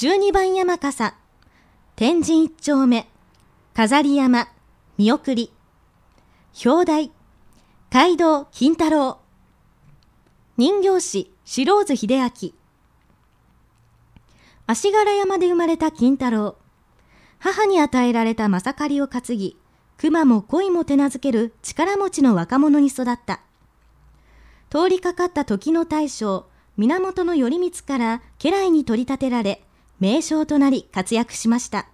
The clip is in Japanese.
12番山笠、天神一丁目、飾り山、見送り、表題、街道金太郎、人形師。白津秀明、足柄山で生まれた金太郎、母に与えられたまさかりを担ぎ、熊も恋も手なずける力持ちの若者に育った。通りかかった時の大将、源頼光から家来に取り立てられ、名将となり活躍しました。